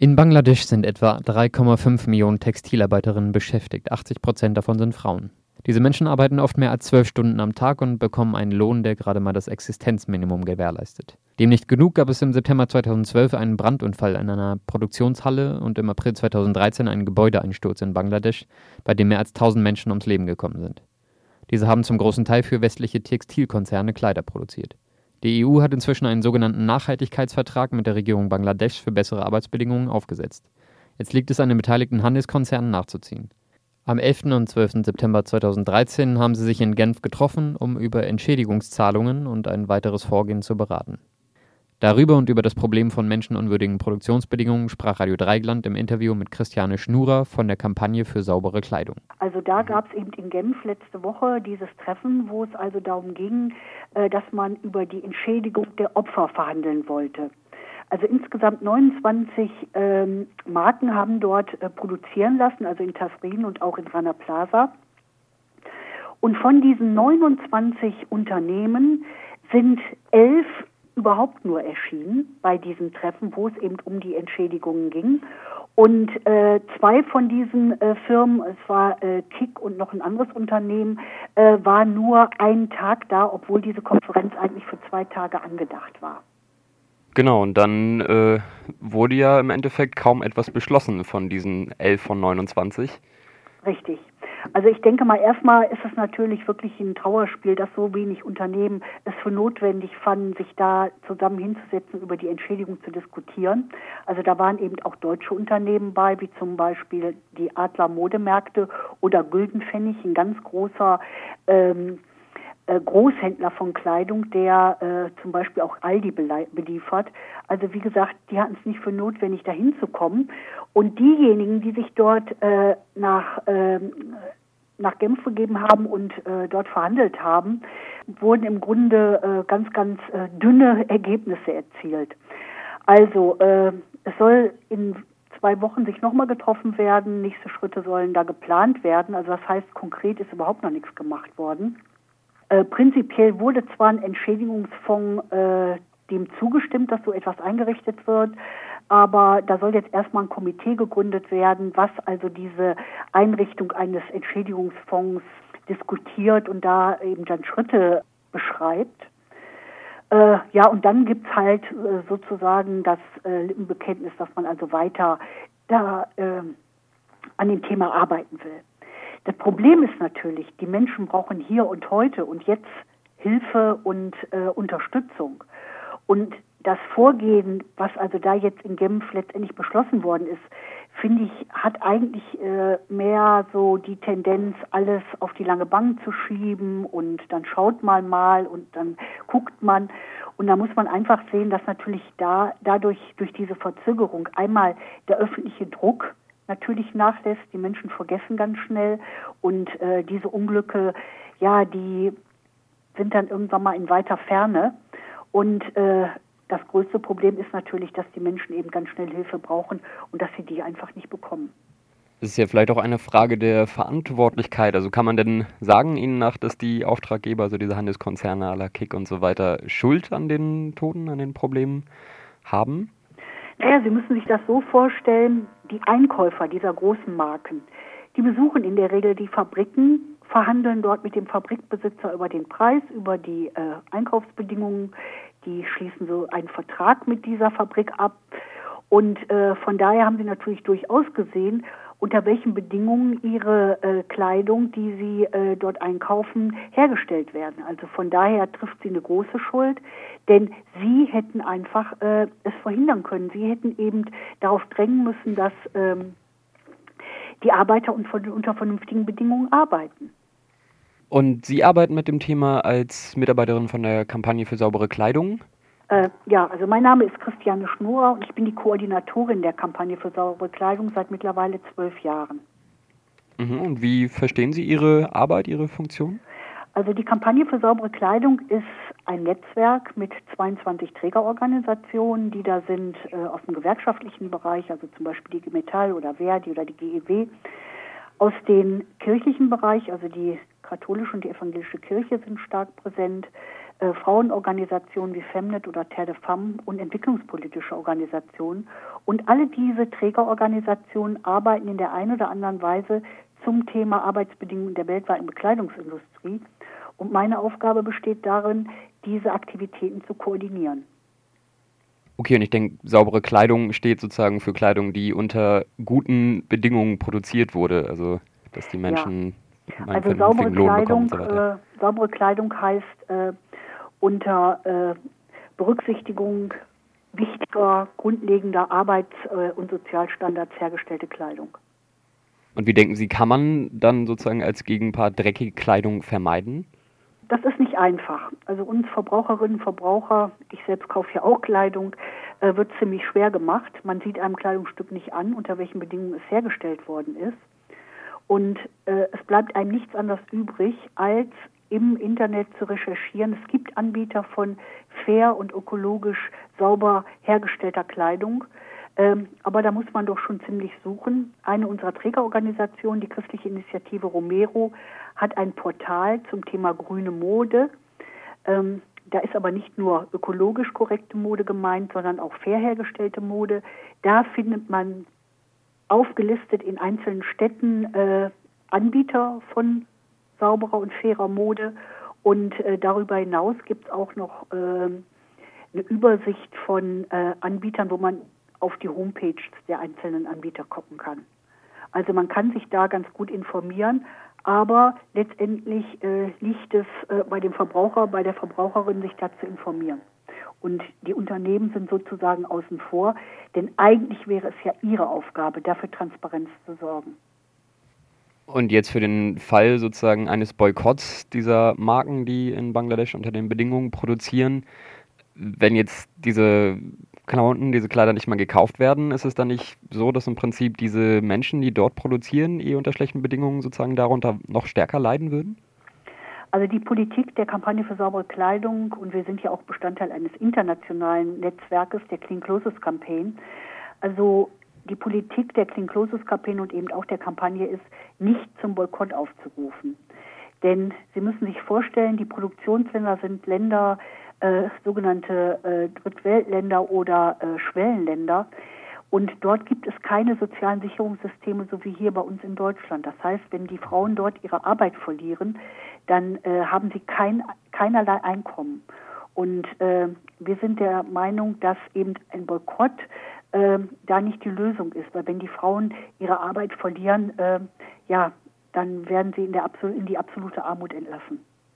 In Bangladesch sind etwa 3,5 Millionen Textilarbeiterinnen beschäftigt. 80 Prozent davon sind Frauen. Diese Menschen arbeiten oft mehr als zwölf Stunden am Tag und bekommen einen Lohn, der gerade mal das Existenzminimum gewährleistet. Dem nicht genug gab es im September 2012 einen Brandunfall in einer Produktionshalle und im April 2013 einen Gebäudeeinsturz in Bangladesch, bei dem mehr als 1000 Menschen ums Leben gekommen sind. Diese haben zum großen Teil für westliche Textilkonzerne Kleider produziert. Die EU hat inzwischen einen sogenannten Nachhaltigkeitsvertrag mit der Regierung Bangladesch für bessere Arbeitsbedingungen aufgesetzt. Jetzt liegt es an den beteiligten Handelskonzernen nachzuziehen. Am 11. und 12. September 2013 haben sie sich in Genf getroffen, um über Entschädigungszahlungen und ein weiteres Vorgehen zu beraten. Darüber und über das Problem von menschenunwürdigen Produktionsbedingungen sprach Radio Dreigland im Interview mit Christiane Schnurer von der Kampagne für saubere Kleidung. Also da gab es eben in Genf letzte Woche dieses Treffen, wo es also darum ging, äh, dass man über die Entschädigung der Opfer verhandeln wollte. Also insgesamt 29 ähm, Marken haben dort äh, produzieren lassen, also in Tasrin und auch in Rana Plaza. Und von diesen 29 Unternehmen sind elf überhaupt nur erschienen bei diesen Treffen, wo es eben um die Entschädigungen ging. Und äh, zwei von diesen äh, Firmen, es war äh, Kick und noch ein anderes Unternehmen, äh, war nur einen Tag da, obwohl diese Konferenz eigentlich für zwei Tage angedacht war. Genau, und dann äh, wurde ja im Endeffekt kaum etwas beschlossen von diesen 11 von 29. Richtig. Also ich denke mal, erstmal ist es natürlich wirklich ein Trauerspiel, dass so wenig Unternehmen es für notwendig fanden, sich da zusammen hinzusetzen, über die Entschädigung zu diskutieren. Also da waren eben auch deutsche Unternehmen bei, wie zum Beispiel die Adler Modemärkte oder Güldenpfennig, ein ganz großer ähm, äh, Großhändler von Kleidung, der äh, zum Beispiel auch Aldi beliefert. Also wie gesagt, die hatten es nicht für notwendig, dahin zu kommen. Und diejenigen, die sich dort äh, nach, äh, nach Genf gegeben haben und äh, dort verhandelt haben, wurden im Grunde äh, ganz, ganz äh, dünne Ergebnisse erzielt. Also äh, es soll in zwei Wochen sich nochmal getroffen werden. Nächste Schritte sollen da geplant werden. Also das heißt, konkret ist überhaupt noch nichts gemacht worden. Äh, prinzipiell wurde zwar ein Entschädigungsfonds äh, dem zugestimmt, dass so etwas eingerichtet wird, aber da soll jetzt erstmal ein Komitee gegründet werden, was also diese Einrichtung eines Entschädigungsfonds diskutiert und da eben dann Schritte beschreibt. Äh, ja, und dann gibt's halt äh, sozusagen das äh, Lippenbekenntnis, dass man also weiter da äh, an dem Thema arbeiten will. Das Problem ist natürlich, die Menschen brauchen hier und heute und jetzt Hilfe und äh, Unterstützung. Und das Vorgehen, was also da jetzt in Genf letztendlich beschlossen worden ist, finde ich, hat eigentlich äh, mehr so die Tendenz, alles auf die lange Bank zu schieben und dann schaut man mal und dann guckt man. Und da muss man einfach sehen, dass natürlich da dadurch durch diese Verzögerung einmal der öffentliche Druck natürlich nachlässt. Die Menschen vergessen ganz schnell und äh, diese Unglücke, ja, die sind dann irgendwann mal in weiter Ferne. Und äh, das größte Problem ist natürlich, dass die Menschen eben ganz schnell Hilfe brauchen und dass sie die einfach nicht bekommen. Das ist ja vielleicht auch eine Frage der Verantwortlichkeit. Also kann man denn sagen Ihnen nach, dass die Auftraggeber, also diese Handelskonzerne à la Kick und so weiter, Schuld an den Toten, an den Problemen haben? Naja, Sie müssen sich das so vorstellen, die Einkäufer dieser großen Marken, die besuchen in der Regel die Fabriken, verhandeln dort mit dem Fabrikbesitzer über den Preis, über die äh, Einkaufsbedingungen, die schließen so einen Vertrag mit dieser Fabrik ab. Und äh, von daher haben sie natürlich durchaus gesehen, unter welchen Bedingungen ihre äh, Kleidung, die sie äh, dort einkaufen, hergestellt werden. Also von daher trifft sie eine große Schuld, denn sie hätten einfach äh, es verhindern können. Sie hätten eben darauf drängen müssen, dass ähm, die Arbeiter unter vernünftigen Bedingungen arbeiten. Und Sie arbeiten mit dem Thema als Mitarbeiterin von der Kampagne für saubere Kleidung? Äh, ja, also mein Name ist Christiane Schnurer und ich bin die Koordinatorin der Kampagne für saubere Kleidung seit mittlerweile zwölf Jahren. Mhm, und wie verstehen Sie Ihre Arbeit, Ihre Funktion? Also die Kampagne für saubere Kleidung ist ein Netzwerk mit 22 Trägerorganisationen, die da sind äh, aus dem gewerkschaftlichen Bereich, also zum Beispiel die Metall oder Verdi oder die GEW, aus dem kirchlichen Bereich, also die katholische und die evangelische Kirche sind stark präsent, äh, Frauenorganisationen wie Femnet oder Terre de Femme und entwicklungspolitische Organisationen. Und alle diese Trägerorganisationen arbeiten in der einen oder anderen Weise zum Thema Arbeitsbedingungen der weltweiten Bekleidungsindustrie. Und meine Aufgabe besteht darin, diese Aktivitäten zu koordinieren. Okay, und ich denke, saubere Kleidung steht sozusagen für Kleidung, die unter guten Bedingungen produziert wurde. Also, dass die Menschen ja. also saubere Kleidung, so äh, saubere Kleidung heißt äh, unter äh, Berücksichtigung wichtiger, grundlegender Arbeits- äh, und Sozialstandards hergestellte Kleidung. Und wie denken Sie, kann man dann sozusagen als Gegenpart dreckige Kleidung vermeiden? Das ist nicht einfach. Also uns Verbraucherinnen und Verbraucher, ich selbst kaufe ja auch Kleidung, äh, wird ziemlich schwer gemacht. Man sieht einem Kleidungsstück nicht an, unter welchen Bedingungen es hergestellt worden ist. Und äh, es bleibt einem nichts anderes übrig, als im Internet zu recherchieren. Es gibt Anbieter von fair und ökologisch sauber hergestellter Kleidung. Ähm, aber da muss man doch schon ziemlich suchen. Eine unserer Trägerorganisationen, die christliche Initiative Romero, hat ein Portal zum Thema grüne Mode. Ähm, da ist aber nicht nur ökologisch korrekte Mode gemeint, sondern auch fair hergestellte Mode. Da findet man aufgelistet in einzelnen Städten äh, Anbieter von sauberer und fairer Mode. Und äh, darüber hinaus gibt es auch noch äh, eine Übersicht von äh, Anbietern, wo man auf die Homepage der einzelnen Anbieter gucken kann. Also man kann sich da ganz gut informieren, aber letztendlich äh, liegt es äh, bei dem Verbraucher, bei der Verbraucherin, sich da zu informieren. Und die Unternehmen sind sozusagen außen vor, denn eigentlich wäre es ja ihre Aufgabe, dafür Transparenz zu sorgen. Und jetzt für den Fall sozusagen eines Boykotts dieser Marken, die in Bangladesch unter den Bedingungen produzieren, wenn jetzt diese Klamotten, diese Kleider nicht mal gekauft werden, ist es dann nicht so, dass im Prinzip diese Menschen, die dort produzieren, eh unter schlechten Bedingungen sozusagen darunter noch stärker leiden würden? Also die Politik der Kampagne für saubere Kleidung und wir sind ja auch Bestandteil eines internationalen Netzwerkes, der Clean Clothes Campaign. Also die Politik der Campaign und eben auch der Kampagne ist, nicht zum Boykott aufzurufen. Denn Sie müssen sich vorstellen, die Produktionsländer sind Länder, äh, sogenannte äh, Drittweltländer oder äh, Schwellenländer. Und dort gibt es keine sozialen Sicherungssysteme, so wie hier bei uns in Deutschland. Das heißt, wenn die Frauen dort ihre Arbeit verlieren, dann äh, haben sie kein, keinerlei Einkommen. Und äh, wir sind der Meinung, dass eben ein Boykott äh, da nicht die Lösung ist. Weil wenn die Frauen ihre Arbeit verlieren, äh, ja, dann werden sie in, der, in die absolute Armut entlassen.